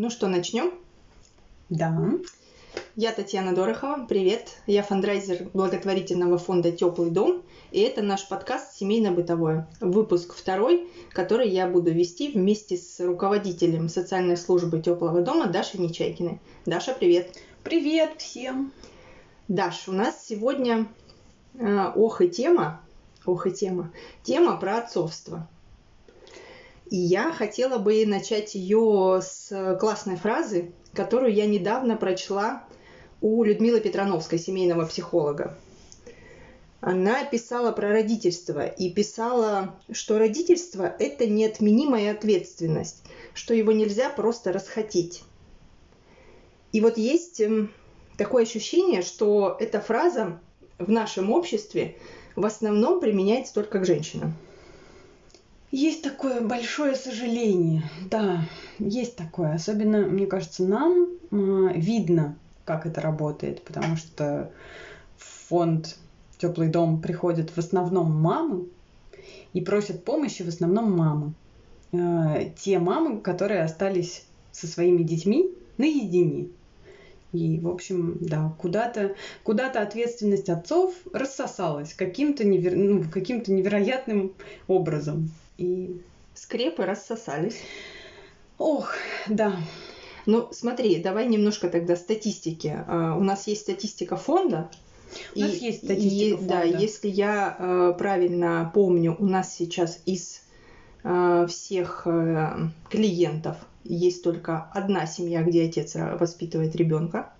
Ну что, начнем? Да. Я Татьяна Дорохова. Привет. Я фандрайзер благотворительного фонда Теплый дом. И это наш подкаст «Семейно-бытовое». Выпуск второй, который я буду вести вместе с руководителем социальной службы Теплого дома Дашей Нечайкиной. Даша, привет. Привет всем. Даш, у нас сегодня э, ох и тема, ох и тема, тема про отцовство. И я хотела бы начать ее с классной фразы, которую я недавно прочла у Людмилы Петрановской, семейного психолога. Она писала про родительство и писала, что родительство – это неотменимая ответственность, что его нельзя просто расхотеть. И вот есть эм, такое ощущение, что эта фраза в нашем обществе в основном применяется только к женщинам. Есть такое большое сожаление, да, есть такое. Особенно, мне кажется, нам э, видно, как это работает, потому что в фонд Теплый дом приходят в основном мамы и просят помощи в основном мамы. Э, те мамы, которые остались со своими детьми наедине. И, в общем, да, куда-то куда ответственность отцов рассосалась каким-то невер... ну, каким невероятным образом. И скрепы рассосались. Ох, да. Ну, смотри, давай немножко тогда статистики. Uh, у нас есть статистика фонда. У и, нас есть статистика и, фонда. Да, если я uh, правильно помню, у нас сейчас из uh, всех клиентов есть только одна семья, где отец воспитывает ребенка.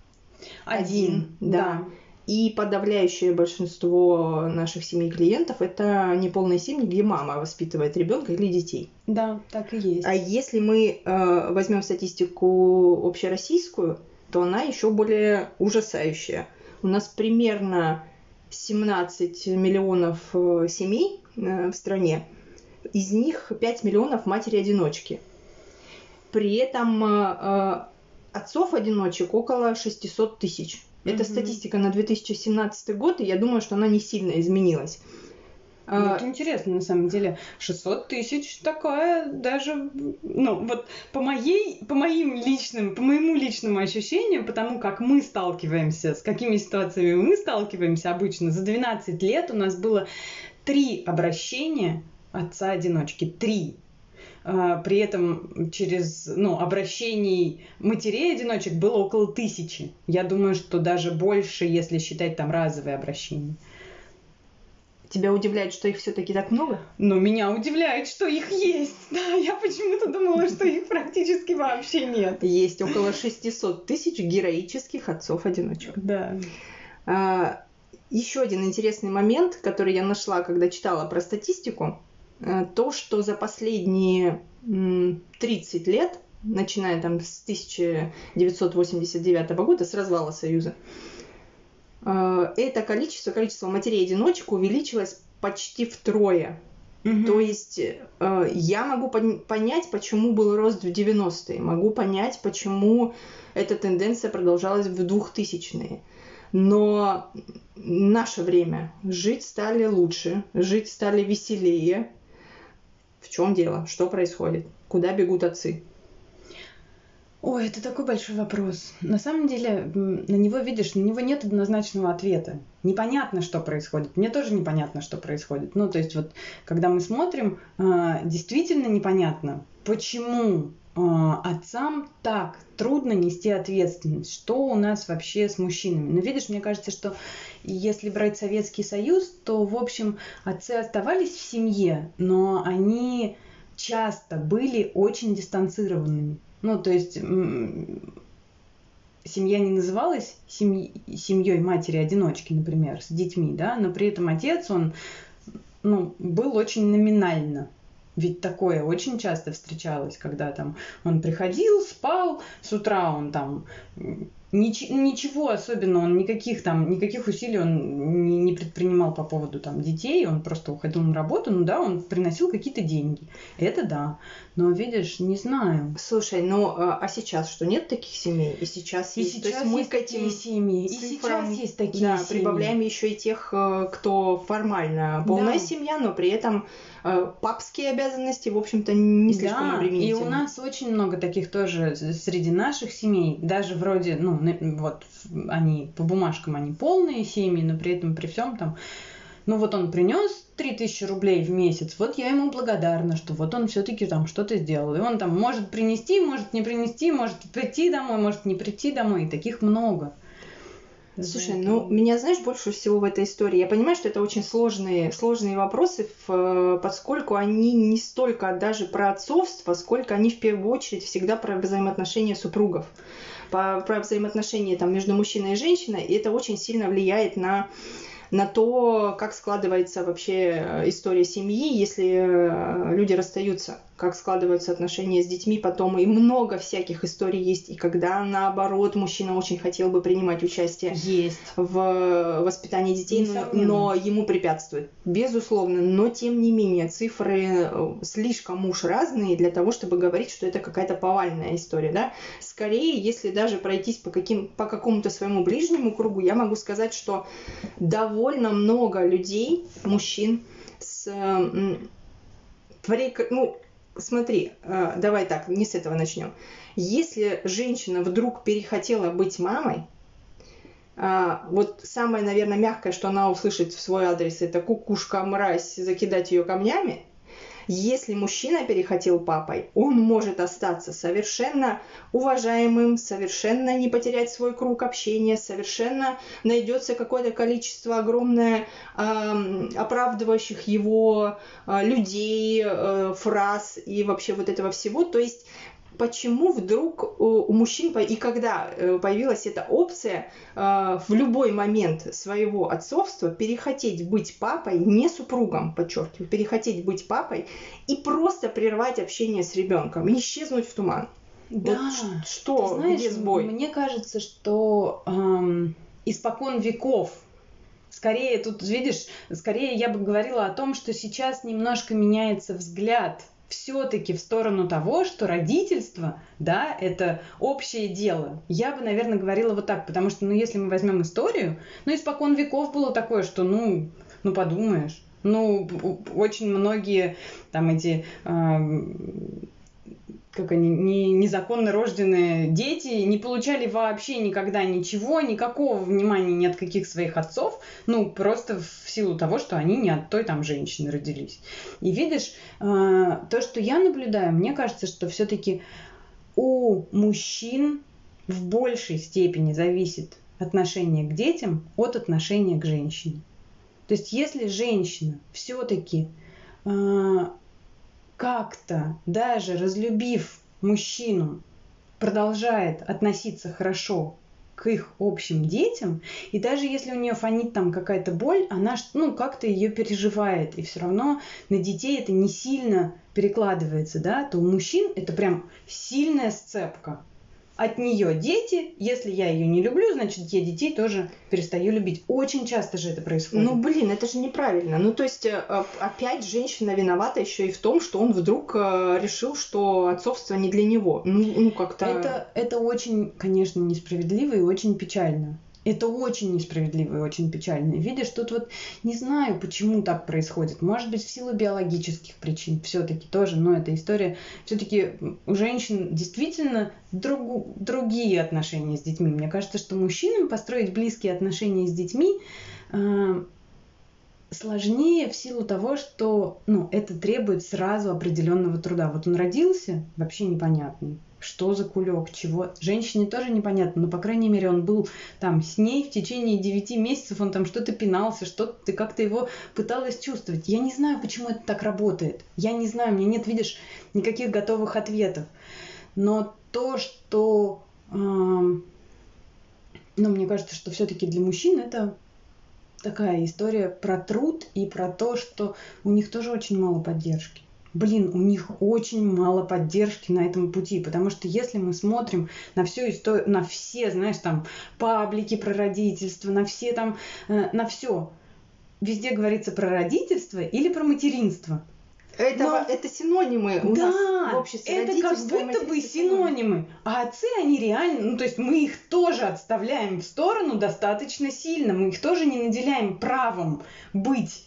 Один, Один да. да. И подавляющее большинство наших семей клиентов это неполные семьи, где мама воспитывает ребенка или детей. Да, так и есть. А если мы э, возьмем статистику общероссийскую, то она еще более ужасающая. У нас примерно 17 миллионов э, семей э, в стране, из них 5 миллионов матери-одиночки. При этом э, э отцов-одиночек около 600 тысяч. Это mm-hmm. статистика на 2017 год, и я думаю, что она не сильно изменилась. Ну, это интересно, на самом деле. 600 тысяч такая даже, ну, вот по моей, по моим личным, по моему личному ощущению, потому как мы сталкиваемся, с какими ситуациями мы сталкиваемся обычно, за 12 лет у нас было три обращения отца-одиночки. Три. А, при этом через ну, обращений матерей-одиночек было около тысячи. Я думаю, что даже больше, если считать там разовые обращения. Тебя удивляет, что их все-таки так много? Ну, меня удивляет, что их есть. Да, я почему-то думала, что их практически вообще нет. Есть около 600 тысяч героических отцов-одиночек. Да. А, еще один интересный момент, который я нашла, когда читала про статистику. Э, то, что за последние 30 лет, начиная там с 1989 года, с развала Союза, э, это количество, количество матерей-одиночек увеличилось почти втрое. Угу. То есть э, я могу понять, почему был рост в 90-е, могу понять, почему эта тенденция продолжалась в 2000-е. Но наше время жить стали лучше, жить стали веселее, в чем дело? Что происходит? Куда бегут отцы? Ой, это такой большой вопрос. На самом деле, на него, видишь, на него нет однозначного ответа. Непонятно, что происходит. Мне тоже непонятно, что происходит. Ну, то есть вот, когда мы смотрим, а, действительно непонятно, почему а, отцам так трудно нести ответственность. Что у нас вообще с мужчинами? Ну, видишь, мне кажется, что если брать Советский Союз, то, в общем, отцы оставались в семье, но они часто были очень дистанцированными. Ну, то есть семья не называлась семь... семьей матери-одиночки, например, с детьми, да, но при этом отец, он ну, был очень номинально ведь такое очень часто встречалось, когда там он приходил, спал, с утра он там Нич- ничего особенного, он никаких там, никаких усилий он не, не предпринимал по поводу там детей, он просто уходил на работу, ну да, он приносил какие-то деньги. Это да. Но видишь, не знаю. Слушай, ну а а сейчас что, нет таких семей? И сейчас И есть. То сейчас есть мы есть к этим такие семьи, и сейчас есть такие да, семьи. прибавляем еще и тех, э, кто формально полная Да. семья, но при этом папские обязанности, в общем-то, не слишком Да, и обременительны. у нас очень много таких тоже среди наших семей, даже вроде, ну, вот они по бумажкам они полные семьи, но при этом при всем там, ну вот он принес 3000 рублей в месяц, вот я ему благодарна, что вот он все-таки там что-то сделал. И он там может принести, может не принести, может прийти домой, может не прийти домой, и таких много. Слушай, ну меня, знаешь, больше всего в этой истории. Я понимаю, что это очень сложные, сложные вопросы, в- поскольку они не столько даже про отцовство, сколько они в первую очередь всегда про взаимоотношения супругов. По- про взаимоотношения там, между мужчиной и женщиной, и это очень сильно влияет на на то, как складывается вообще э, история семьи, если э, люди расстаются, как складываются отношения с детьми потом. И много всяких историй есть. И когда, наоборот, мужчина очень хотел бы принимать участие Есть. в воспитании детей, но, но ему препятствует. Безусловно, но тем не менее цифры э, слишком уж разные для того, чтобы говорить, что это какая-то повальная история. Да? Скорее, если даже пройтись по, каким, по какому-то своему ближнему кругу, я могу сказать, что довольно много людей, мужчин, с... Ну, смотри, э, давай так, не с этого начнем. Если женщина вдруг перехотела быть мамой, а, вот самое, наверное, мягкое, что она услышит в свой адрес, это кукушка, мразь, закидать ее камнями. Если мужчина перехотел папой, он может остаться совершенно уважаемым, совершенно не потерять свой круг общения, совершенно найдется какое-то количество огромное ам, оправдывающих его а, людей, э, фраз и вообще вот этого всего. То есть почему вдруг у у мужчин, и когда э, появилась эта опция э, в любой момент своего отцовства перехотеть быть папой, не супругом, подчеркиваю, перехотеть быть папой и просто прервать общение с ребенком, и исчезнуть в туман. Да. Вот что, Ты знаешь, где сбой? Мне кажется, что эм, испокон веков, скорее тут, видишь, скорее я бы говорила о том, что сейчас немножко меняется взгляд все-таки в сторону того, что родительство, да, это общее дело. Я бы, наверное, говорила вот так, потому что, ну, если мы возьмем историю, ну, испокон веков было такое, что, ну, ну, подумаешь, ну, очень многие там эти эм, как они, не, незаконно рожденные дети не получали вообще никогда ничего, никакого внимания ни от каких своих отцов, ну, просто в силу того, что они не от той там женщины родились. И видишь, э, то, что я наблюдаю, мне кажется, что все-таки у мужчин в большей степени зависит отношение к детям от отношения к женщине. То есть, если женщина все-таки как-то, даже разлюбив мужчину, продолжает относиться хорошо к их общим детям, и даже если у нее фонит там какая-то боль, она ну как-то ее переживает, и все равно на детей это не сильно перекладывается, да, то у мужчин это прям сильная сцепка. От нее дети, если я ее не люблю, значит я детей тоже перестаю любить. Очень часто же это происходит. Ну, блин, это же неправильно. Ну, то есть, э, э, опять женщина виновата еще и в том, что он вдруг э, решил, что отцовство не для него. Ну, ну как-то... Это, это очень, конечно, несправедливо и очень печально. Это очень несправедливо и очень печально. Видишь, тут вот не знаю, почему так происходит. Может быть, в силу биологических причин все-таки тоже, но эта история все-таки у женщин действительно другу- другие отношения с детьми. Мне кажется, что мужчинам построить близкие отношения с детьми э, сложнее в силу того, что ну, это требует сразу определенного труда. Вот он родился, вообще непонятный. Что за кулек, чего. Женщине тоже непонятно, но, по крайней мере, он был там с ней в течение 9 месяцев, он там что-то пинался, что-то ты как-то его пыталась чувствовать. Я не знаю, почему это так работает. Я не знаю, у меня нет, видишь, никаких готовых ответов. Но то, что... эм, ну, мне кажется, что все-таки для мужчин это такая история про труд и про то, что у них тоже очень мало поддержки. Блин, у них очень мало поддержки на этом пути, потому что если мы смотрим на всю историю, на все, знаешь, там, паблики про родительство, на все там, э, на все, везде говорится про родительство или про материнство. Это, Но... это синонимы у да, нас в обществе. Это как будто бы синонимы. А отцы, они реально, ну то есть мы их тоже отставляем в сторону достаточно сильно. Мы их тоже не наделяем правом быть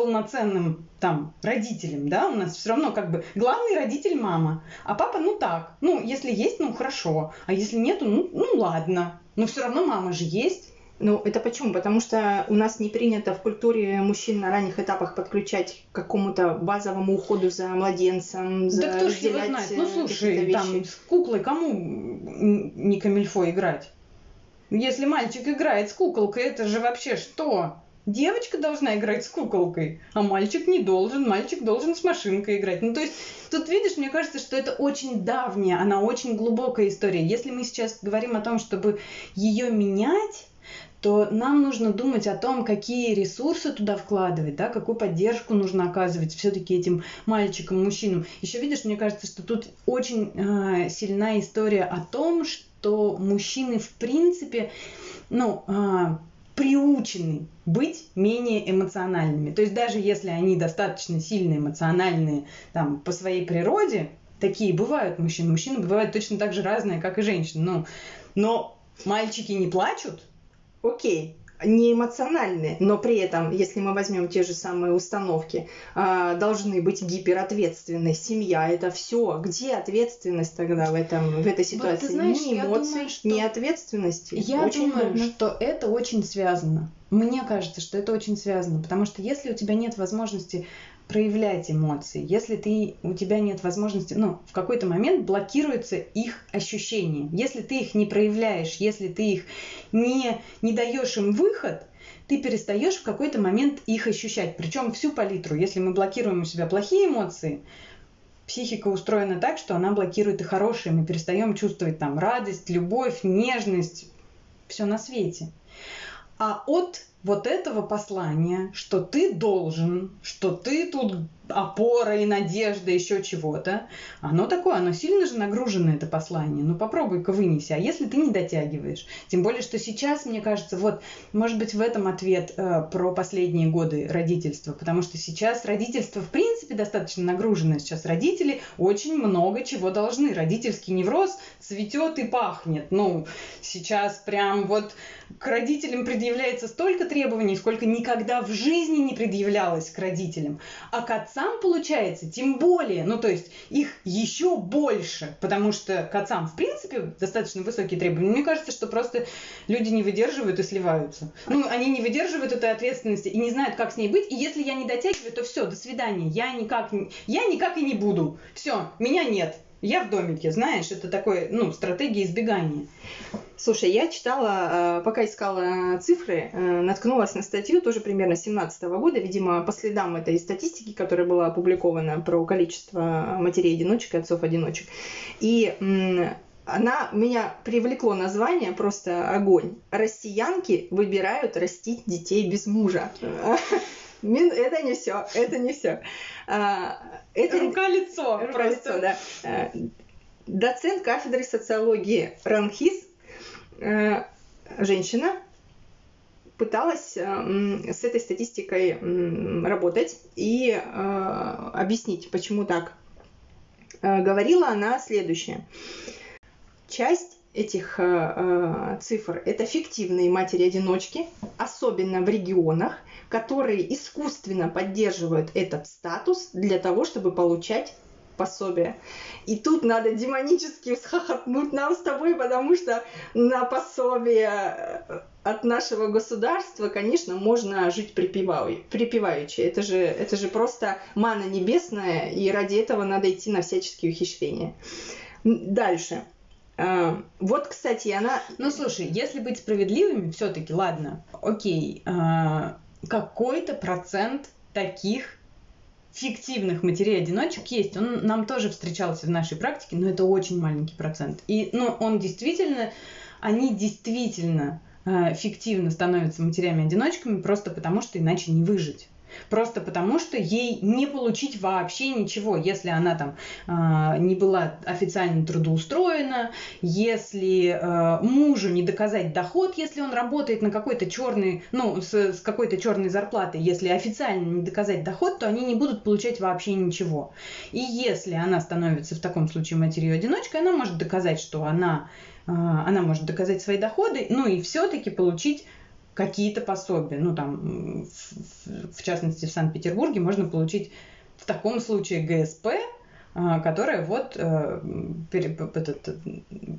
полноценным там родителем, да, у нас все равно как бы главный родитель мама, а папа, ну так, ну если есть, ну хорошо, а если нету, ну, ну ладно, но все равно мама же есть. Ну, это почему? Потому что у нас не принято в культуре мужчин на ранних этапах подключать к какому-то базовому уходу за младенцем, за Да кто ж его знает? Ну, слушай, там с куклой кому не камильфо играть? Если мальчик играет с куколкой, это же вообще что? Девочка должна играть с куколкой, а мальчик не должен. Мальчик должен с машинкой играть. Ну, то есть, тут видишь, мне кажется, что это очень давняя, она очень глубокая история. Если мы сейчас говорим о том, чтобы ее менять, то нам нужно думать о том, какие ресурсы туда вкладывать, да, какую поддержку нужно оказывать все-таки этим мальчикам, мужчинам. Еще видишь, мне кажется, что тут очень э, сильная история о том, что мужчины в принципе, ну, э, приучены быть менее эмоциональными. То есть даже если они достаточно сильно эмоциональные там, по своей природе, такие бывают мужчины. Мужчины бывают точно так же разные, как и женщины. Ну, но мальчики не плачут. Окей, не эмоциональны, но при этом, если мы возьмем те же самые установки, а, должны быть гиперответственны. Семья это все. Где ответственность тогда в этом в этой ситуации? Вот, знаешь, ни эмоций, думаю, что... ни ответственности. Я очень думаю, важно. что это очень связано. Мне кажется, что это очень связано, потому что если у тебя нет возможности проявлять эмоции, если ты, у тебя нет возможности, ну, в какой-то момент блокируются их ощущения. Если ты их не проявляешь, если ты их не, не даешь им выход, ты перестаешь в какой-то момент их ощущать. Причем всю палитру. Если мы блокируем у себя плохие эмоции, психика устроена так, что она блокирует и хорошие. Мы перестаем чувствовать там радость, любовь, нежность, все на свете. А от вот этого послания, что ты должен, что ты тут опора и надежда, еще чего-то, оно такое, оно сильно же нагружено, это послание. Ну попробуй-ка вынеси. А если ты не дотягиваешь? Тем более, что сейчас, мне кажется, вот, может быть, в этом ответ э, про последние годы родительства, потому что сейчас родительство, в принципе, достаточно нагружено. Сейчас родители очень много чего должны. Родительский невроз цветет и пахнет. Ну, сейчас прям вот к родителям предъявляется столько требований, сколько никогда в жизни не предъявлялось к родителям. А к отцам отцам получается, тем более, ну то есть их еще больше, потому что к отцам в принципе достаточно высокие требования. Мне кажется, что просто люди не выдерживают и сливаются. Ну, они не выдерживают этой ответственности и не знают, как с ней быть. И если я не дотягиваю, то все, до свидания. Я никак, я никак и не буду. Все, меня нет. Я в домике, знаешь, это такой, ну, стратегия избегания. Слушай, я читала, э, пока искала цифры, э, наткнулась на статью тоже примерно 17 года, видимо, по следам этой статистики, которая была опубликована про количество матерей-одиночек и отцов-одиночек. И она меня привлекло название просто огонь. Россиянки выбирают растить детей без мужа. Это не все, это не все. А, это рука-лицо. Рука-лицо, да. А, доцент кафедры социологии Ранхис, а, женщина, пыталась с этой статистикой работать и объяснить, почему так. Говорила она следующее. Часть этих цифр это фиктивные матери-одиночки, особенно в регионах, которые искусственно поддерживают этот статус для того, чтобы получать пособие. И тут надо демонически всхохотнуть нам с тобой, потому что на пособие э, от нашего государства, конечно, можно жить припеваючи. Это же, это же просто мана небесная, и ради этого надо идти на всяческие ухищрения. Дальше. А, вот, кстати, она... Ну, слушай, если быть справедливыми, все-таки, ладно, окей, а, какой-то процент таких фиктивных матерей-одиночек есть. Он нам тоже встречался в нашей практике, но это очень маленький процент. И ну, он действительно, они действительно э, фиктивно становятся матерями-одиночками просто потому, что иначе не выжить. Просто потому, что ей не получить вообще ничего, если она там э, не была официально трудоустроена, если э, мужу не доказать доход, если он работает на какой-то черный, ну, с, с какой-то черной зарплатой, если официально не доказать доход, то они не будут получать вообще ничего. И если она становится в таком случае матерью-одиночкой, она может доказать, что она, э, она может доказать свои доходы, ну и все-таки получить какие-то пособия. Ну, там, в, в частности, в Санкт-Петербурге можно получить в таком случае ГСП, а, которое вот э, этот,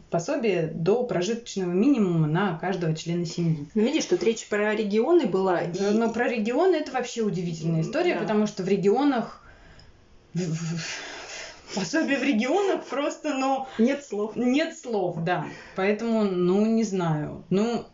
пособие до прожиточного минимума на каждого члена семьи. Ну, видишь, тут речь про регионы была. И... Но про регионы это вообще удивительная история, да. потому что в регионах пособие в регионах просто, ну... Нет слов. Нет слов, да. Поэтому, ну, не знаю. Ну,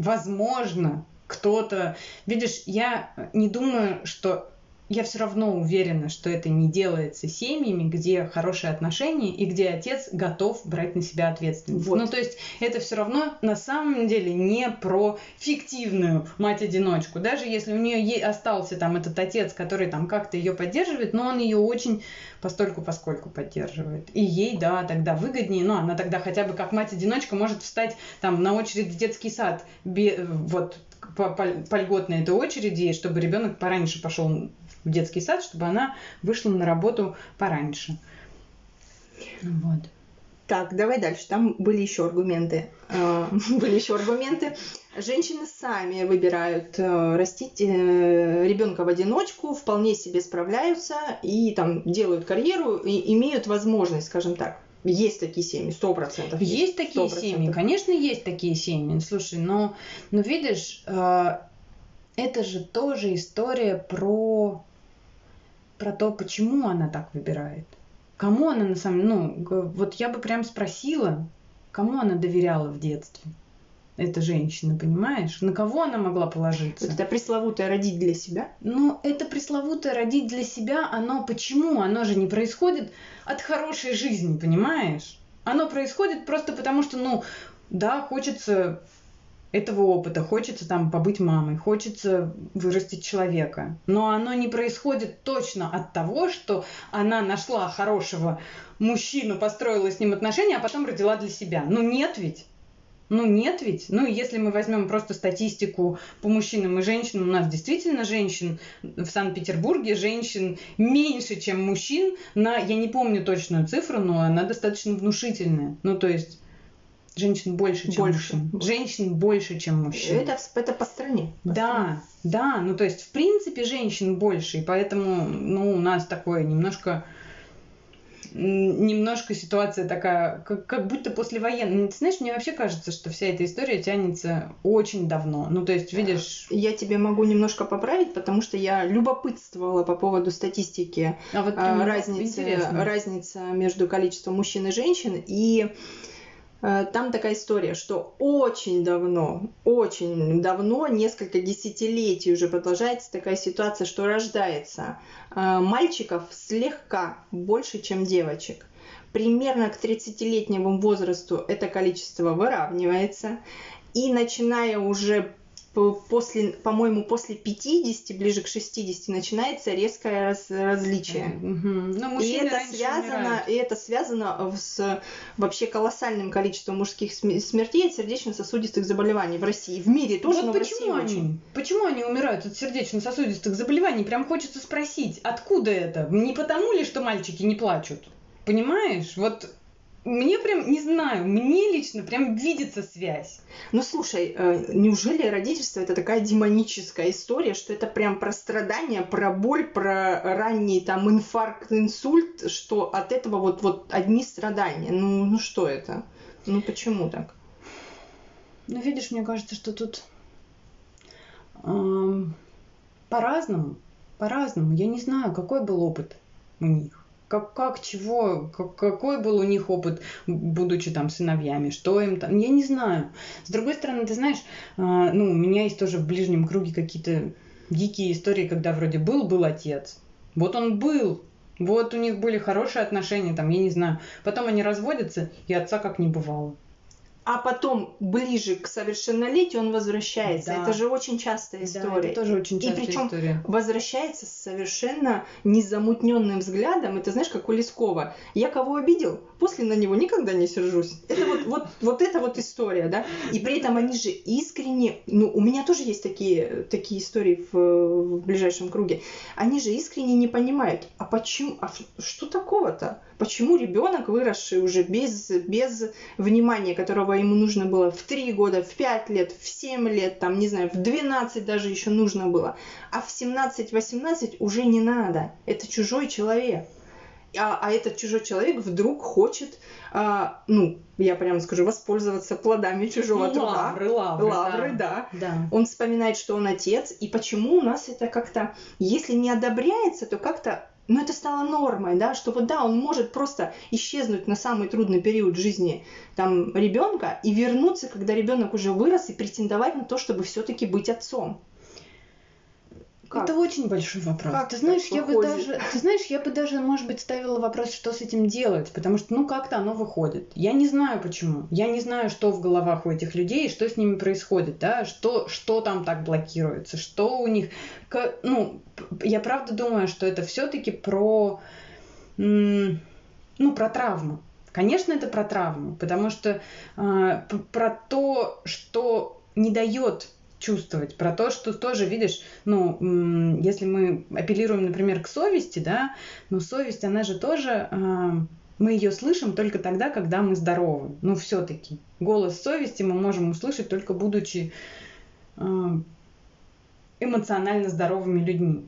возможно, кто-то... Видишь, я не думаю, что я все равно уверена, что это не делается семьями, где хорошие отношения и где отец готов брать на себя ответственность. Вот. Ну, то есть это все равно на самом деле не про фиктивную мать-одиночку. Даже если у нее остался там этот отец, который там как-то ее поддерживает, но он ее очень постольку поскольку поддерживает. И ей, да, тогда выгоднее, но она тогда хотя бы как мать-одиночка может встать там на очередь в детский сад, вот по, по, по льготной этой очереди, чтобы ребенок пораньше пошел в детский сад, чтобы она вышла на работу пораньше. Вот. Так, давай дальше. Там были еще аргументы. А, были еще аргументы. Женщины сами выбирают э, растить э, ребенка в одиночку, вполне себе справляются и там делают карьеру и имеют возможность, скажем так. Есть такие семьи, сто процентов. Есть такие 100%. семьи, конечно, есть такие семьи. Слушай, но, но видишь, э, это же тоже история про про то, почему она так выбирает. Кому она на самом ну, вот я бы прям спросила, кому она доверяла в детстве. Эта женщина, понимаешь? На кого она могла положиться? это пресловутое родить для себя? Ну, это пресловутое родить для себя, оно почему? Оно же не происходит от хорошей жизни, понимаешь? Оно происходит просто потому, что, ну, да, хочется этого опыта, хочется там побыть мамой, хочется вырастить человека. Но оно не происходит точно от того, что она нашла хорошего мужчину, построила с ним отношения, а потом родила для себя. Ну нет ведь. Ну нет ведь. Ну если мы возьмем просто статистику по мужчинам и женщинам, у нас действительно женщин в Санкт-Петербурге, женщин меньше, чем мужчин на, я не помню точную цифру, но она достаточно внушительная. Ну то есть Женщин больше, чем больше. мужчин. Женщин больше, чем мужчин. Это, это по стране. По да, стране. да. Ну, то есть, в принципе, женщин больше. И поэтому, ну, у нас такое немножко немножко ситуация такая, как, как будто послевоенная. Ты знаешь, мне вообще кажется, что вся эта история тянется очень давно. Ну, то есть, видишь... Я тебе могу немножко поправить, потому что я любопытствовала по поводу статистики а вот а, разницы, разницы между количеством мужчин и женщин. И там такая история, что очень давно, очень давно, несколько десятилетий уже продолжается такая ситуация, что рождается э, мальчиков слегка больше, чем девочек. Примерно к 30-летнему возрасту это количество выравнивается. И начиная уже после, по-моему, после 50, ближе к 60 начинается резкое раз, различие. Mm-hmm. и это связано, и это связано с вообще колоссальным количеством мужских смертей от сердечно-сосудистых заболеваний в России, в мире тоже, вот но почему в России они? Очень. Почему они умирают от сердечно-сосудистых заболеваний? Прям хочется спросить, откуда это? Не потому ли, что мальчики не плачут? Понимаешь? Вот мне прям, не знаю, мне лично прям видится связь. Ну слушай, э, неужели родительство это такая демоническая история, что это прям про страдания, про боль, про ранний там инфаркт, инсульт, что от этого вот, вот одни страдания. Ну, ну что это? Ну почему так? Ну видишь, мне кажется, что тут э, по-разному, по-разному. Я не знаю, какой был опыт у них как, как чего, как, какой был у них опыт, будучи там сыновьями, что им там, я не знаю. С другой стороны, ты знаешь, э, ну, у меня есть тоже в ближнем круге какие-то дикие истории, когда вроде был, был отец. Вот он был, вот у них были хорошие отношения, там, я не знаю. Потом они разводятся, и отца как не бывало. А потом ближе к совершеннолетию он возвращается. Да. Это же очень частая история. Да, это тоже очень И частая причем история. возвращается с совершенно незамутненным взглядом. Это знаешь, как у Лескова. Я кого обидел, после на него никогда не сержусь. Это вот, вот, вот эта вот история, да. И при этом они же искренне, ну, у меня тоже есть такие, такие истории в, в ближайшем круге. Они же искренне не понимают, а почему, а что такого-то? Почему ребенок, выросший уже без, без внимания, которого ему нужно было в 3 года, в 5 лет, в 7 лет, там, не знаю, в 12 даже еще нужно было, а в 17-18 уже не надо. Это чужой человек. А, а этот чужой человек вдруг хочет, а, ну, я прямо скажу, воспользоваться плодами чужого Ну, труда. лавры, лавры, Лавры, да. Да. Он вспоминает, что он отец, и почему у нас это как-то, если не одобряется, то как-то, ну это стало нормой, да, что вот да, он может просто исчезнуть на самый трудный период жизни там ребенка и вернуться, когда ребенок уже вырос и претендовать на то, чтобы все-таки быть отцом. Как? Это очень большой вопрос. Как ты знаешь, я бы выходит? даже, ты знаешь, я бы даже, может быть, ставила вопрос, что с этим делать, потому что, ну, как-то оно выходит. Я не знаю почему. Я не знаю, что в головах у этих людей, что с ними происходит, да, что, что там так блокируется, что у них, К- ну, я правда думаю, что это все-таки про, ну, про травму. Конечно, это про травму, потому что п- про то, что не дает чувствовать, про то, что тоже, видишь, ну, если мы апеллируем, например, к совести, да, но совесть, она же тоже, а, мы ее слышим только тогда, когда мы здоровы. Ну, все-таки. Голос совести мы можем услышать только будучи а, эмоционально здоровыми людьми.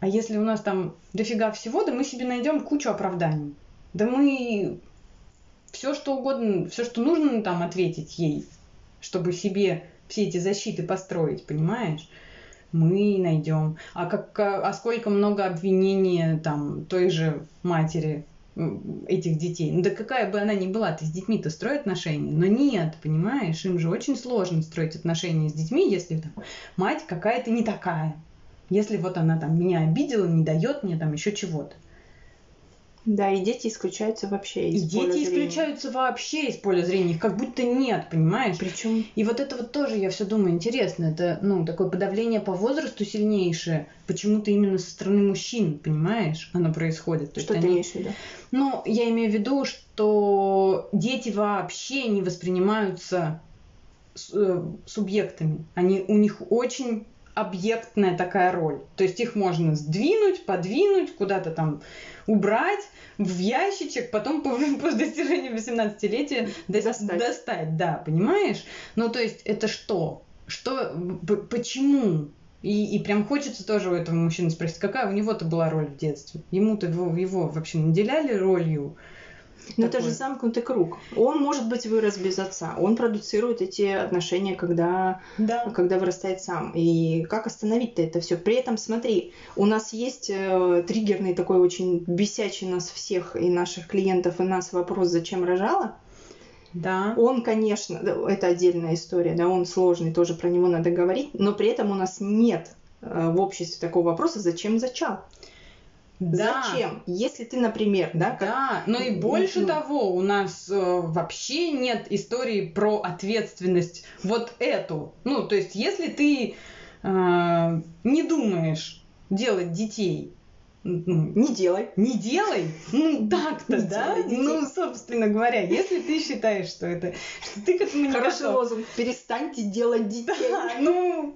А если у нас там дофига всего, да мы себе найдем кучу оправданий. Да мы все что угодно, все, что нужно там ответить ей, чтобы себе все эти защиты построить, понимаешь? Мы найдем. А как, а сколько много обвинений там той же матери этих детей. Ну да какая бы она ни была, ты с детьми-то строй отношения. Но нет, понимаешь, им же очень сложно строить отношения с детьми, если там мать какая-то не такая. Если вот она там меня обидела, не дает мне там еще чего-то. Да, и дети исключаются вообще из И поля дети зрения. исключаются вообще из поля зрения, их как будто нет, понимаешь? Причем И вот это вот тоже, я все думаю, интересно, это, ну, такое подавление по возрасту сильнейшее, почему-то именно со стороны мужчин, понимаешь, оно происходит. То что ты они- имеешь в виду? Ну, я имею в виду, что дети вообще не воспринимаются с- э, субъектами. Они, у них очень объектная такая роль. То есть их можно сдвинуть, подвинуть, куда-то там убрать в ящичек, потом по- после достижения 18-летия дос- Достать. достать. Да, понимаешь? Ну, то есть это что? Что, почему? И, и прям хочется тоже у этого мужчины спросить, какая у него-то была роль в детстве? Ему-то его, его вообще наделяли ролью? Но это такой. же замкнутый круг. Он, может быть, вырос без отца. Он продуцирует эти отношения, когда, Да. когда вырастает сам. И как остановить-то это все? При этом, смотри, у нас есть э, триггерный такой очень бесячий нас всех и наших клиентов, и нас вопрос, зачем рожала? Да. Он, конечно, это отдельная история, да, он сложный, тоже про него надо говорить, но при этом у нас нет э, в обществе такого вопроса, зачем зачал? Да. Зачем? Если ты, например, да, как Да, но и больше Ну. того, у нас э, вообще нет истории про ответственность вот эту. Ну, то есть, если ты э, не думаешь делать детей, ну, не делай. не делай, ну так-то, да? делай. Ну, собственно говоря, если ты считаешь, что это, что ты к этому не Хороший готов. лозунг. Перестаньте делать детей. Да, ну,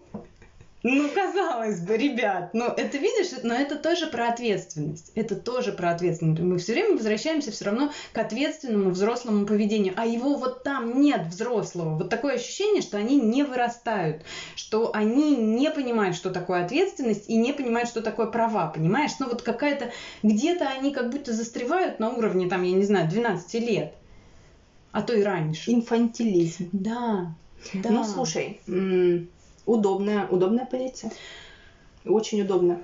ну, казалось бы, ребят, но это видишь, но это тоже про ответственность. Это тоже про ответственность. Мы все время возвращаемся все равно к ответственному взрослому поведению. А его вот там нет взрослого. Вот такое ощущение, что они не вырастают, что они не понимают, что такое ответственность, и не понимают, что такое права, понимаешь? Ну вот какая-то, где-то они как будто застревают на уровне, там, я не знаю, 12 лет, а то и раньше. Инфантилизм. Да, да. Ну, слушай, удобная, удобная позиция. Очень удобно.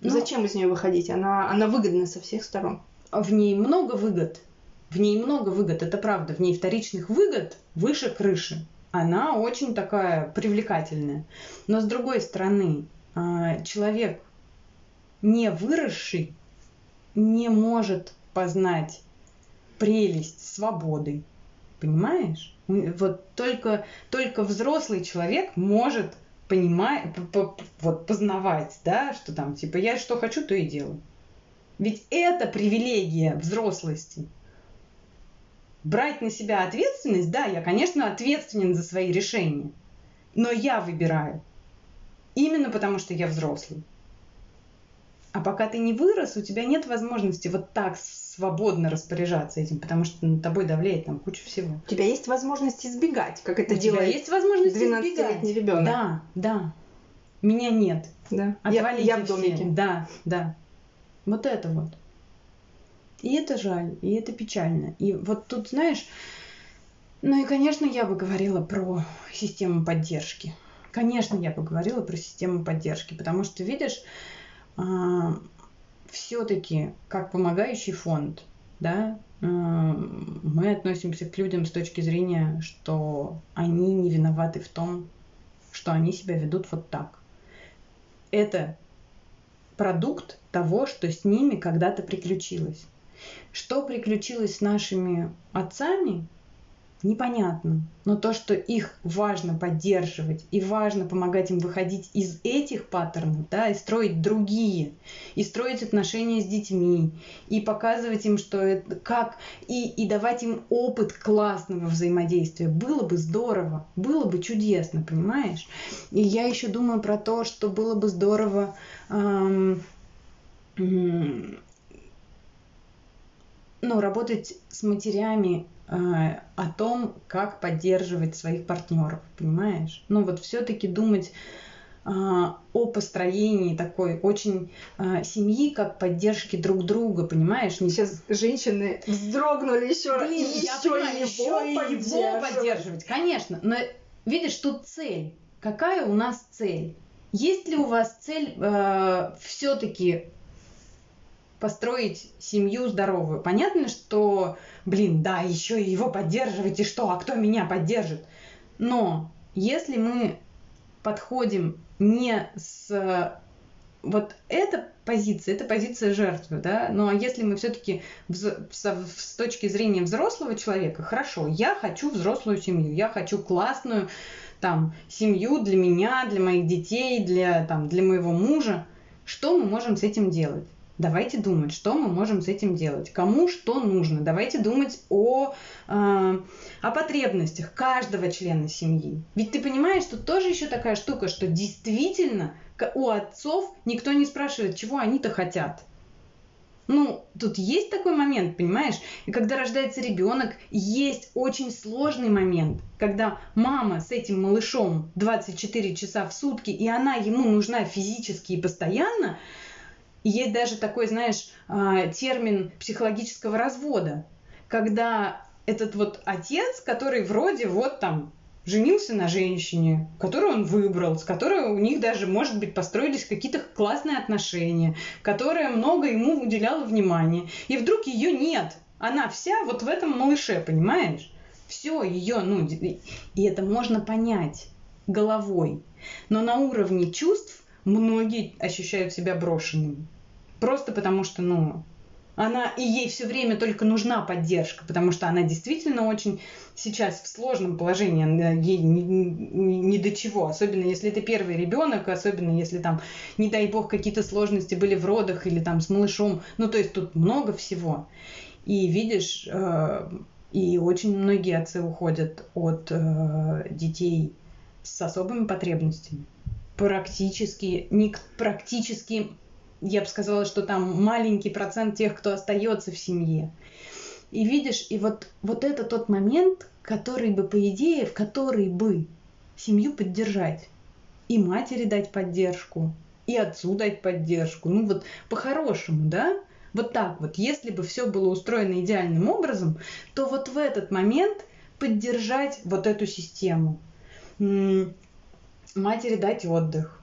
Ну- Зачем из нее выходить? Она, она выгодна со всех сторон. в ней много выгод. В ней много выгод, это правда. В ней вторичных выгод выше крыши. Она очень такая привлекательная. Но с другой стороны, а, человек, не выросший, не может познать прелесть свободы, понимаешь? Вот только, только взрослый человек может понимать, вот познавать, да, что там, типа, я что хочу, то и делаю. Ведь это привилегия взрослости. Брать на себя ответственность, да, я, конечно, ответственен за свои решения, но я выбираю. Именно потому, что я взрослый. А пока ты не вырос, у тебя нет возможности вот так свободно распоряжаться этим, потому что над тобой давляет там куча всего. У тебя есть возможность избегать, как это у делает тебя есть возможность 12-летний ребенок. Да, да. Меня нет. Да. Я, я в домике. Все. Да, да. Вот это вот. И это жаль, и это печально. И вот тут, знаешь, ну и, конечно, я бы говорила про систему поддержки. Конечно, я бы говорила про систему поддержки, потому что, видишь, а, все-таки как помогающий фонд, да, а, мы относимся к людям с точки зрения, что они не виноваты в том, что они себя ведут вот так. Это продукт того, что с ними когда-то приключилось. Что приключилось с нашими отцами, непонятно. Но то, что их важно поддерживать и важно помогать им выходить из этих паттернов, да, и строить другие, и строить отношения с детьми, и показывать им, что это как, и, и давать им опыт классного взаимодействия, было бы здорово, было бы чудесно, понимаешь? И я еще думаю про то, что было бы здорово эм, ну, работать с матерями о том, как поддерживать своих партнеров, понимаешь? Ну, вот все-таки думать э, о построении такой очень э, семьи, как поддержки друг друга, понимаешь? Не... Сейчас женщины вздрогнули еще, Блин, еще, я понимаю, еще его, его поддерживать, конечно. Но видишь, тут цель. Какая у нас цель? Есть ли у вас цель э, все-таки построить семью здоровую. Понятно, что, блин, да, еще и его поддерживать, и что, а кто меня поддержит? Но если мы подходим не с вот эта позиция, это позиция жертвы, да, ну а если мы все-таки с точки зрения взрослого человека, хорошо, я хочу взрослую семью, я хочу классную там семью для меня, для моих детей, для там для моего мужа, что мы можем с этим делать? Давайте думать, что мы можем с этим делать, кому что нужно. Давайте думать о, э, о потребностях каждого члена семьи. Ведь ты понимаешь, тут тоже еще такая штука, что действительно у отцов никто не спрашивает, чего они-то хотят. Ну, тут есть такой момент, понимаешь? И когда рождается ребенок, есть очень сложный момент, когда мама с этим малышом 24 часа в сутки, и она ему нужна физически и постоянно, и есть даже такой, знаешь, а, термин психологического развода, когда этот вот отец, который вроде вот там женился на женщине, которую он выбрал, с которой у них даже, может быть, построились какие-то классные отношения, которая много ему уделяла внимания. И вдруг ее нет. Она вся вот в этом малыше, понимаешь? Все ее, ну, и это можно понять головой. Но на уровне чувств многие ощущают себя брошенными. Просто потому что, ну, она и ей все время только нужна поддержка, потому что она действительно очень сейчас в сложном положении, ей ни, ни, ни до чего, особенно если это первый ребенок, особенно если там, не дай бог, какие-то сложности были в родах или там с малышом, ну то есть тут много всего. И видишь, э, и очень многие отцы уходят от э, детей с особыми потребностями. Практически, не практически я бы сказала, что там маленький процент тех, кто остается в семье. И видишь, и вот, вот это тот момент, который бы, по идее, в который бы семью поддержать. И матери дать поддержку, и отцу дать поддержку. Ну вот по-хорошему, да? Вот так вот. Если бы все было устроено идеальным образом, то вот в этот момент поддержать вот эту систему. Матери дать отдых,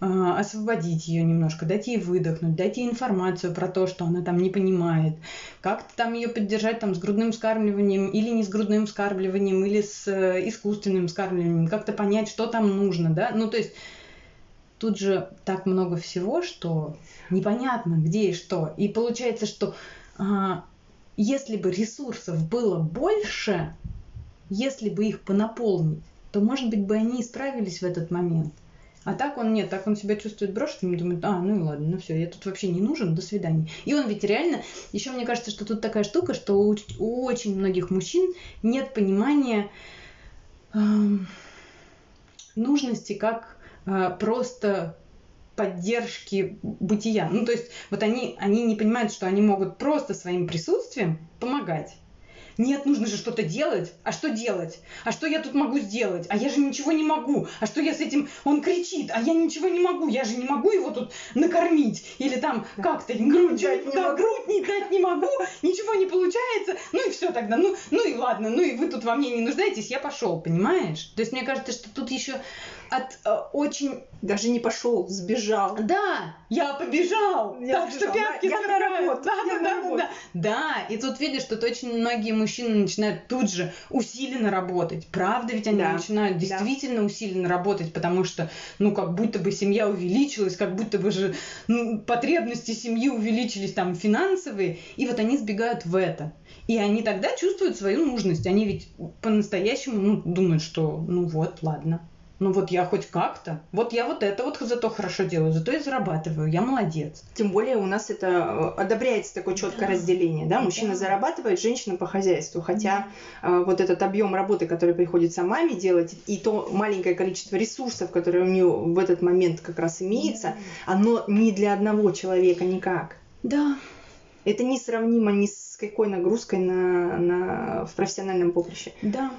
а, освободить ее немножко, дать ей выдохнуть, дать ей информацию про то, что она там не понимает, как-то там ее поддержать там с грудным вскармливанием или не с грудным вскармливанием, или с э, искусственным вскармливанием, как-то понять, что там нужно, да, ну то есть тут же так много всего, что непонятно где и что, и получается, что а, если бы ресурсов было больше, если бы их понаполнить, то, может быть, бы они и справились в этот момент. А так он нет, так он себя чувствует брошенным, думает, а, ну и ладно, ну все, я тут вообще не нужен, до свидания. И он ведь реально, еще мне кажется, что тут такая штука, что у, у очень многих мужчин нет понимания э, нужности как э, просто поддержки бытия. Ну, то есть, вот они, они не понимают, что они могут просто своим присутствием помогать. Нет, нужно же что-то делать. А что делать? А что я тут могу сделать? А я же ничего не могу. А что я с этим... Он кричит, а я ничего не могу. Я же не могу его тут накормить. Или там да. как-то... Грудь дать не да, могу. грудь не дать не могу. Ничего не получается. Ну и все тогда. Ну, ну и ладно. Ну и вы тут во мне не нуждаетесь. Я пошел, понимаешь? То есть мне кажется, что тут еще от э, очень... Даже не пошел, сбежал. Да, я побежал. Я так что пятки я на работу. Да, я да, на да, работу. да, да. И тут видишь, что очень многие мужчины начинают тут же усиленно работать. Правда, ведь они Да. начинают Да. действительно усиленно работать, потому что, ну, как будто бы семья увеличилась, как будто бы же ну, потребности семьи увеличились там финансовые, и вот они сбегают в это. И они тогда чувствуют свою нужность. Они ведь по-настоящему ну, думают, что ну вот, ладно. Ну вот я хоть как-то. Вот я вот это вот зато хорошо делаю, зато я зарабатываю, я молодец. Тем более у нас это э, одобряется такое четкое Да. разделение, да, мужчина Да. зарабатывает, женщина по хозяйству, хотя э, вот этот объем работы, который приходится маме делать, и то маленькое количество ресурсов, которые у нее в этот момент как раз имеется, оно не для одного человека никак. Да. Это несравнимо ни с какой нагрузкой на, на, в профессиональном поприще. Да.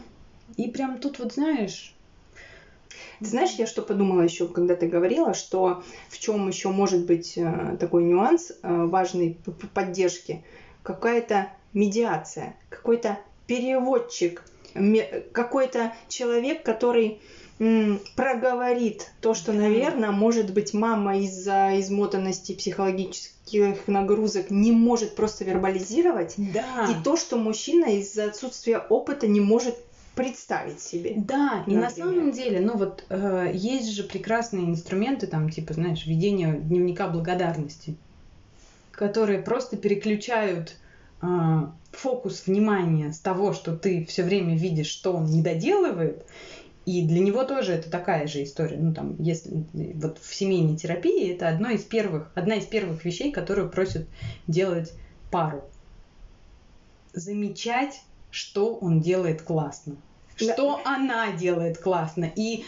И прям тут вот знаешь. Ты знаешь, я что подумала еще, когда ты говорила, что в чем еще может быть э, такой нюанс э, важной поддержки? Какая-то медиация, какой-то переводчик, какой-то человек, который проговорит то, что, наверное, может быть, мама из-за измотанности психологических нагрузок не может просто вербализировать, Да. и то, что мужчина из-за отсутствия опыта не может представить себе. Да, и на самом деле, ну вот э, есть же прекрасные инструменты, там, типа, знаешь, ведение дневника благодарности, которые просто переключают э, фокус внимания с того, что ты все время видишь, что он не доделывает, и для него тоже это такая же история. Ну, там, если вот в семейной терапии это одно из первых, одна из первых вещей, которую просят делать пару. Замечать, что он делает классно. Да. Что она делает классно. И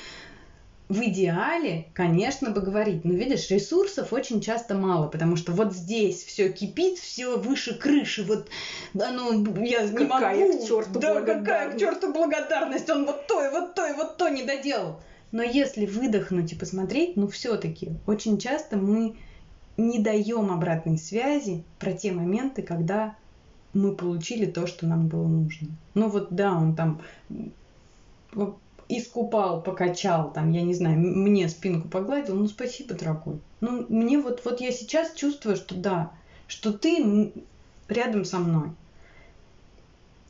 в идеале, конечно, бы говорить, но видишь, ресурсов очень часто мало, потому что вот здесь все кипит, все выше крыши, вот оно, я не Какая могу. к черту да, какая к черту благодарность, он вот то и вот то и вот то не доделал. Но если выдохнуть и посмотреть, ну все-таки очень часто мы не даем обратной связи про те моменты, когда мы получили то, что нам было нужно. Ну вот да, он там искупал, покачал, там, я не знаю, мне спинку погладил, ну спасибо, дорогой. Ну мне вот, вот я сейчас чувствую, что да, что ты рядом со мной.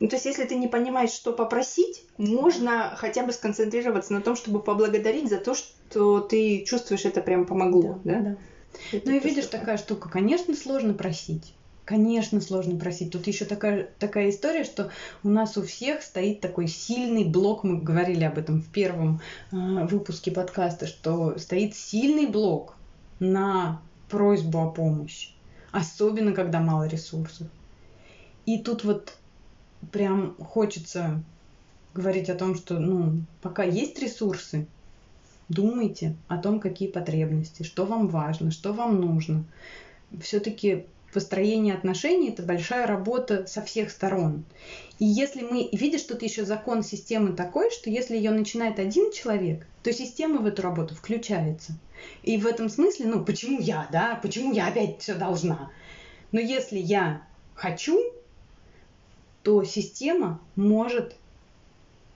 Ну, то есть, если ты не понимаешь, что попросить, можно хотя бы сконцентрироваться на том, чтобы поблагодарить за то, что ты чувствуешь, это прям помогло, да? Это Ну и видишь, такая штука, конечно, сложно просить. Конечно, сложно просить. Тут еще такая, такая история, что у нас у всех стоит такой сильный блок, мы говорили об этом в первом э, выпуске подкаста, что стоит сильный блок на просьбу о помощи, особенно когда мало ресурсов. И тут вот прям хочется говорить о том, что ну, пока есть ресурсы, думайте о том, какие потребности, что вам важно, что вам нужно. Все-таки построение отношений это большая работа со всех сторон. И если мы видишь, тут еще закон системы такой, что если ее начинает один человек, то система в эту работу включается. И в этом смысле, ну, почему я, да, почему я опять все должна? Но если я хочу, то система может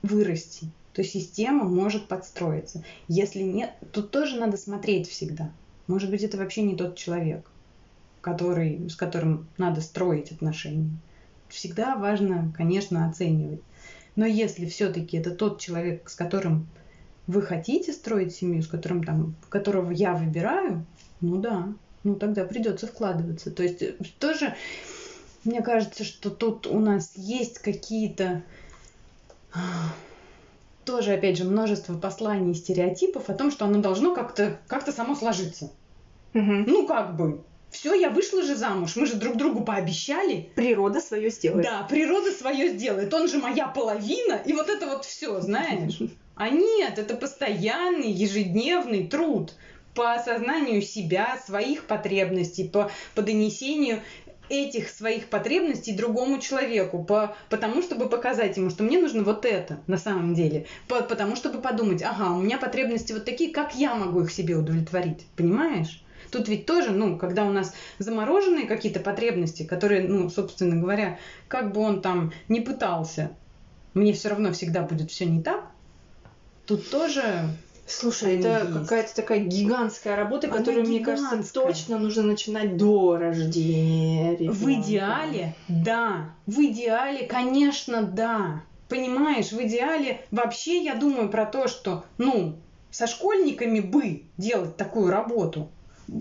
вырасти, то система может подстроиться. Если нет, тут тоже надо смотреть всегда. Может быть, это вообще не тот человек, который, с которым надо строить отношения. Всегда важно, конечно, оценивать. Но если все-таки это тот человек, с которым вы хотите строить семью, с которым там, которого я выбираю, ну да, ну тогда придется вкладываться. То есть э, тоже мне кажется, что тут у нас есть какие-то тоже, опять же, множество посланий и стереотипов о том, что оно должно как-то как само сложиться. Угу. Ну, как бы. Все, я вышла же замуж. Мы же друг другу пообещали. Природа свое сделает. Да, природа свое сделает. Он же моя половина. И вот это вот все, знаешь. А нет, это постоянный, ежедневный труд по осознанию себя, своих потребностей, по, по донесению этих своих потребностей другому человеку, по, потому чтобы показать ему, что мне нужно вот это на самом деле, по, потому чтобы подумать, ага, у меня потребности вот такие, как я могу их себе удовлетворить, понимаешь? Тут ведь тоже, ну, когда у нас замороженные какие-то потребности, которые, ну, собственно говоря, как бы он там не пытался, мне все равно всегда будет все не так. Тут тоже Слушай, это какая-то такая гигантская работа, Она которую, гигантская. мне кажется, точно нужно начинать до рождения ребенка. В идеале, да. В идеале, конечно, да. Понимаешь, в идеале вообще я думаю про то, что, ну, со школьниками бы делать такую работу.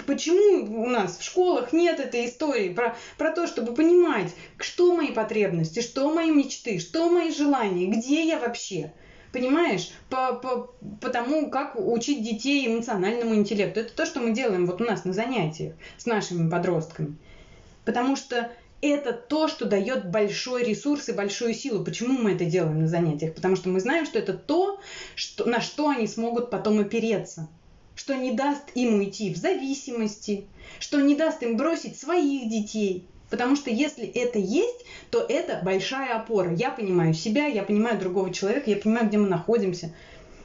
Почему у нас в школах нет этой истории про, про то, чтобы понимать, что мои потребности, что мои мечты, что мои желания, где я вообще? Понимаешь, по, по, по тому, как учить детей эмоциональному интеллекту. Это то, что мы делаем вот у нас на занятиях с нашими подростками. Потому что это то, что дает большой ресурс и большую силу. Почему мы это делаем на занятиях? Потому что мы знаем, что это то, что, на что они смогут потом опереться что не даст им уйти в зависимости, что не даст им бросить своих детей. Потому что если это есть, то это большая опора. Я понимаю себя, я понимаю другого человека, я понимаю, где мы находимся.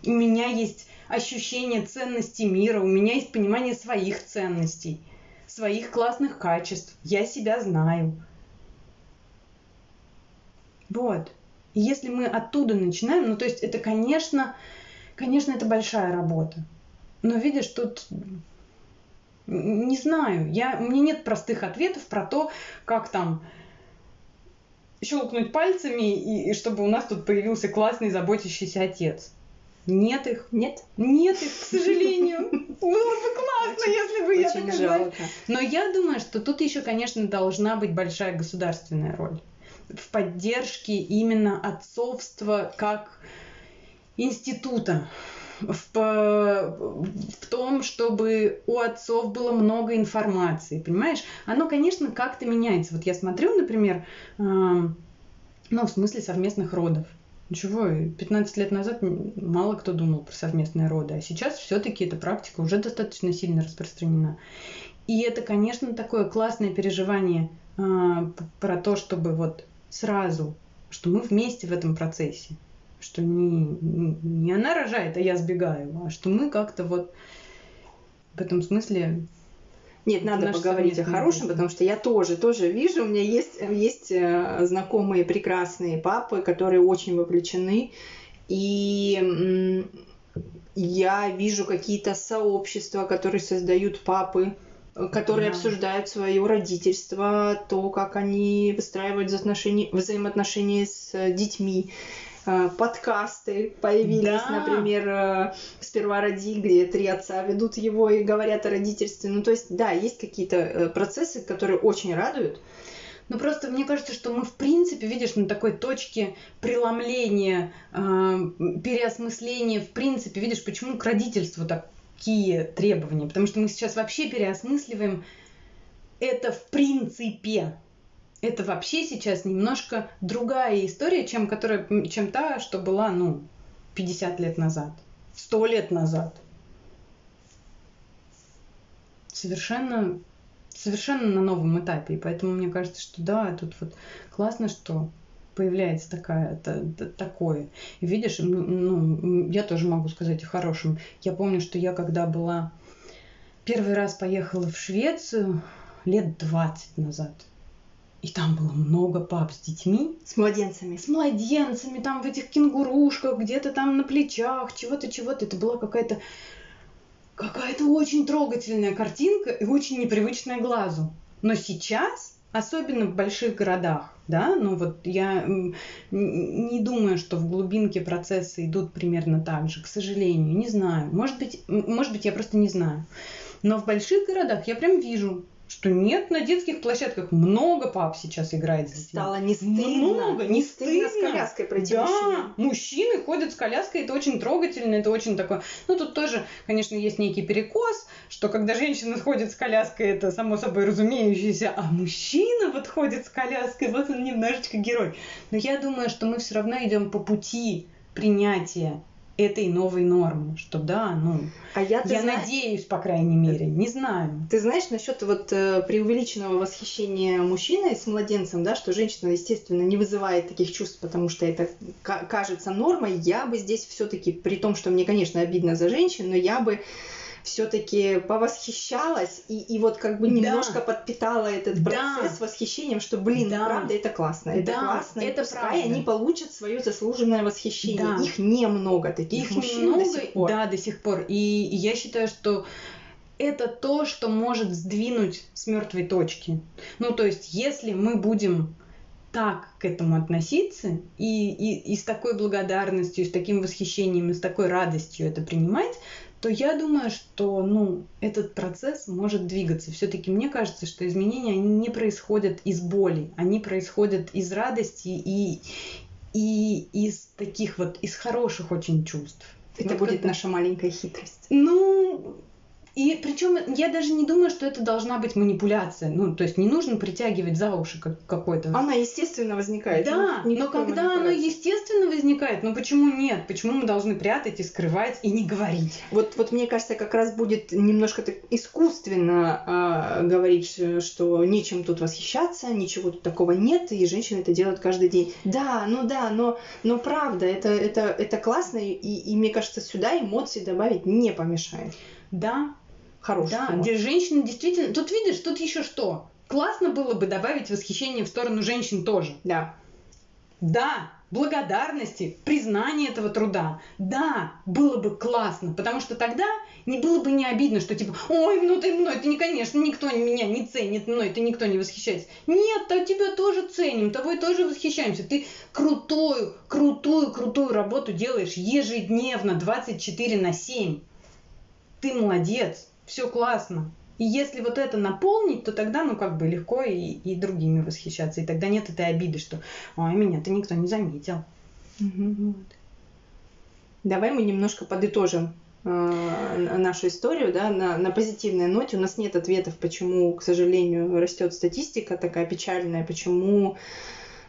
У меня есть ощущение ценности мира, у меня есть понимание своих ценностей, своих классных качеств. Я себя знаю. Вот. Если мы оттуда начинаем, ну то есть это, конечно, конечно, это большая работа. Но видишь, тут не знаю, я, у меня нет простых ответов про то, как там щелкнуть пальцами, и, и чтобы у нас тут появился классный заботящийся отец. Нет их. Нет? Нет их, к сожалению. Было бы классно, если бы я так жалко. Но я думаю, что тут еще, конечно, должна быть большая государственная роль в поддержке именно отцовства как института в, в том, чтобы у отцов было много информации, понимаешь? Оно, конечно, как-то меняется. Вот я смотрю, например, э, ну, в смысле совместных родов. Ничего, 15 лет назад мало кто думал про совместные роды, а сейчас все-таки эта практика уже достаточно сильно распространена. И это, конечно, такое классное переживание э, про то, чтобы вот сразу, что мы вместе в этом процессе что не, не она рожает, а я сбегаю, а что мы как-то вот в этом смысле нет, надо поговорить о хорошем, потому что я тоже, тоже вижу, у меня есть, есть э, знакомые прекрасные папы, которые очень вовлечены, и я вижу какие-то сообщества, которые создают папы, которые да. обсуждают свое родительство, то, как они выстраивают взаимоотношения, взаимоотношения с детьми. Э, подкасты появились, да. например, э, «Сперва роди», где три отца ведут его и говорят о родительстве. Ну, то есть, да, есть какие-то э, процессы, которые очень радуют. Ну просто мне кажется, что мы в принципе, видишь, на такой точке преломления, э, переосмысления, в принципе, видишь, почему к родительству такие требования. Потому что мы сейчас вообще переосмысливаем это в принципе это вообще сейчас немножко другая история, чем, которая, чем та, что была, ну, 50 лет назад, 100 лет назад. Совершенно, совершенно на новом этапе. И поэтому мне кажется, что да, тут вот классно, что появляется такая, это, такое. И видишь, ну, я тоже могу сказать о хорошем. Я помню, что я когда была первый раз поехала в Швецию лет 20 назад – и там было много пап с детьми. С младенцами. С младенцами, там в этих кенгурушках, где-то там на плечах, чего-то, чего-то. Это была какая-то какая-то очень трогательная картинка и очень непривычная глазу. Но сейчас, особенно в больших городах, да, ну вот я не думаю, что в глубинке процессы идут примерно так же, к сожалению, не знаю. Может быть, может быть, я просто не знаю. Но в больших городах я прям вижу, что нет, на детских площадках много пап сейчас играет с детьми. Стало не стыдно. Много, не, не стыдно. стыдно. с коляской пройти Да, мужчине. мужчины ходят с коляской, это очень трогательно, это очень такое... Ну, тут тоже, конечно, есть некий перекос, что когда женщина ходит с коляской, это само собой разумеющееся, а мужчина вот ходит с коляской, вот он немножечко герой. Но я думаю, что мы все равно идем по пути принятия этой новой нормы, что да, ну, А я, я зна- надеюсь, по крайней мере, не знаю. Ты знаешь, насчет вот э, преувеличенного восхищения мужчиной с младенцем, да, что женщина, естественно, не вызывает таких чувств, потому что это ка- кажется нормой, я бы здесь все-таки, при том, что мне, конечно, обидно за женщин, но я бы все-таки повосхищалась и, и вот как бы Да. немножко подпитала этот Да. процесс восхищением, что, блин, Да. правда, это классно, это Да, классно, и это пускай правда. они получат свое заслуженное восхищение. Да. Их немного таких Их мужчин немного, до сих пор. да, до сих пор. И, и я считаю, что это то, что может сдвинуть с мертвой точки. Ну, то есть, если мы будем так к этому относиться и, и, и с такой благодарностью, и с таким восхищением, и с такой радостью это принимать, то я думаю, что ну, этот процесс может двигаться. Все-таки мне кажется, что изменения они не происходят из боли, они происходят из радости и, и из таких вот, из хороших очень чувств. Это Вот будет когда- наша маленькая хитрость. Ну, и причем я даже не думаю, что это должна быть манипуляция. Ну, то есть не нужно притягивать за уши как какой-то. Она, естественно, возникает. Да, Ну, но когда оно манипуляции. естественно возникает, ну почему нет? Почему мы должны прятать и скрывать и не говорить? Вот, вот мне кажется, как раз будет немножко так искусственно а, говорить, что нечем тут восхищаться, ничего тут такого нет, и женщины это делают каждый день. Да, ну да, но, но правда, это, это, это классно, и, и мне кажется, сюда эмоции добавить не помешает. Да, Хороших да, эмоций. где женщины действительно... Тут видишь, тут еще что? Классно было бы добавить восхищение в сторону женщин тоже. Да. Да, благодарности, признание этого труда. Да, было бы классно, потому что тогда не было бы не обидно, что типа, ой, ну ты мной, ты не, конечно, никто меня не ценит, мной ты никто не восхищается. Нет, то тебя тоже ценим, тобой тоже восхищаемся. Ты крутую, крутую, крутую работу делаешь ежедневно, 24 на 7. Ты молодец, все классно. И если вот это наполнить, то тогда, ну, как бы легко и, и другими восхищаться. И тогда нет этой обиды, что, ой, меня-то никто не заметил. Вот. Давай мы немножко подытожим э, нашу историю да, на, на позитивной ноте. У нас нет ответов, почему, к сожалению, растет статистика такая печальная, почему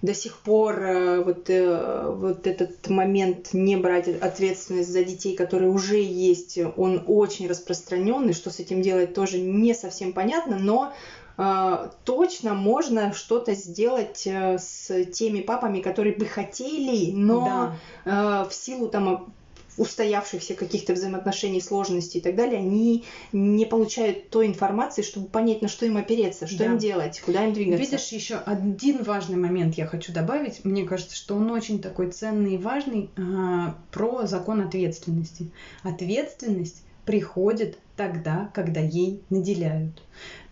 до сих пор э, вот, э, вот этот момент не брать ответственность за детей, которые уже есть, он очень распространенный. Что с этим делать, тоже не совсем понятно, но э, точно можно что-то сделать с теми папами, которые бы хотели, но Да. в силу там устоявшихся каких-то взаимоотношений, сложностей и так далее, они не получают той информации, чтобы понять, на что им опереться, что Да. им делать, куда им двигаться. Видишь, еще один важный момент я хочу добавить. Мне кажется, что он очень такой ценный и важный а, про закон ответственности. Ответственность приходит тогда, когда ей наделяют.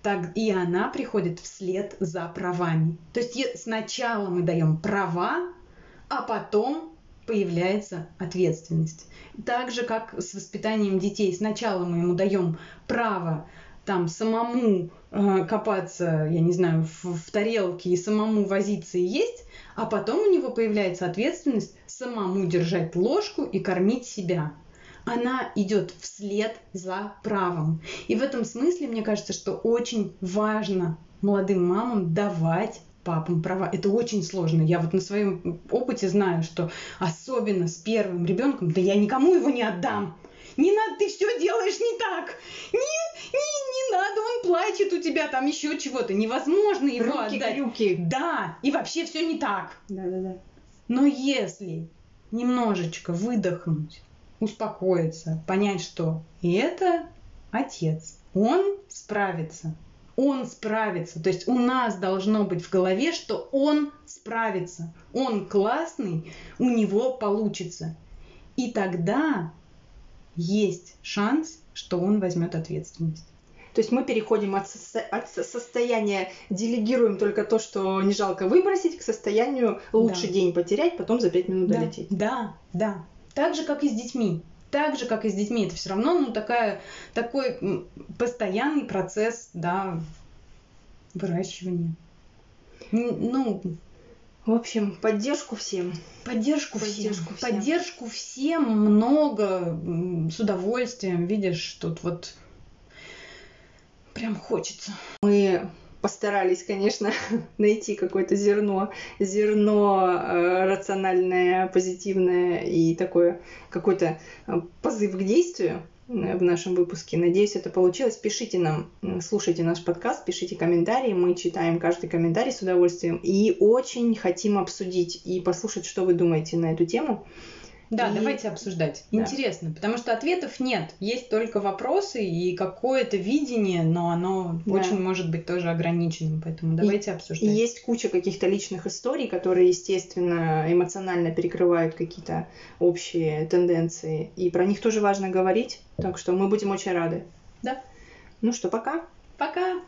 Так, и она приходит вслед за правами. То есть сначала мы даем права, а потом появляется ответственность. Так же, как с воспитанием детей. Сначала мы ему даем право там самому э, копаться, я не знаю, в, в тарелке и самому возиться и есть, а потом у него появляется ответственность самому держать ложку и кормить себя. Она идет вслед за правом. И в этом смысле, мне кажется, что очень важно молодым мамам давать папам права. Это очень сложно. Я вот на своем опыте знаю, что особенно с первым ребенком, да я никому его не отдам. Не надо, ты все делаешь не так. Нет, не, не надо, он плачет у тебя, там еще чего-то. Невозможно его Руки, отдать. крюки. Да, и вообще все не так. Да-да-да. Но если немножечко выдохнуть, успокоиться, понять, что это отец, он справится, он справится. То есть у нас должно быть в голове, что он справится, он классный, у него получится. И тогда есть шанс, что он возьмет ответственность. То есть мы переходим от, состо- от со- состояния делегируем только то, что не жалко выбросить, к состоянию лучше Да. день потерять, потом за пять минут Да, долететь. да, да. Так же, как и с детьми. Так же, как и с детьми. Это все равно ну, такая, такой постоянный процесс да, выращивания. Ну, в общем, поддержку всем. Поддержку, поддержку всем. всем. Поддержку всем много, с удовольствием. Видишь, тут вот прям хочется. Мы постарались, конечно, найти какое-то зерно, зерно э, рациональное, позитивное и такое какой-то э, позыв к действию э, в нашем выпуске. Надеюсь, это получилось. Пишите нам, слушайте наш подкаст, пишите комментарии. Мы читаем каждый комментарий с удовольствием и очень хотим обсудить и послушать, что вы думаете на эту тему. Да, и... давайте обсуждать. Да. Интересно, потому что ответов нет. Есть только вопросы и какое-то видение, но оно да. очень может быть тоже ограниченным. Поэтому давайте и, обсуждать. И есть куча каких-то личных историй, которые, естественно, эмоционально перекрывают какие-то общие тенденции. И про них тоже важно говорить. Так что мы будем очень рады. Да. Ну что, пока. Пока.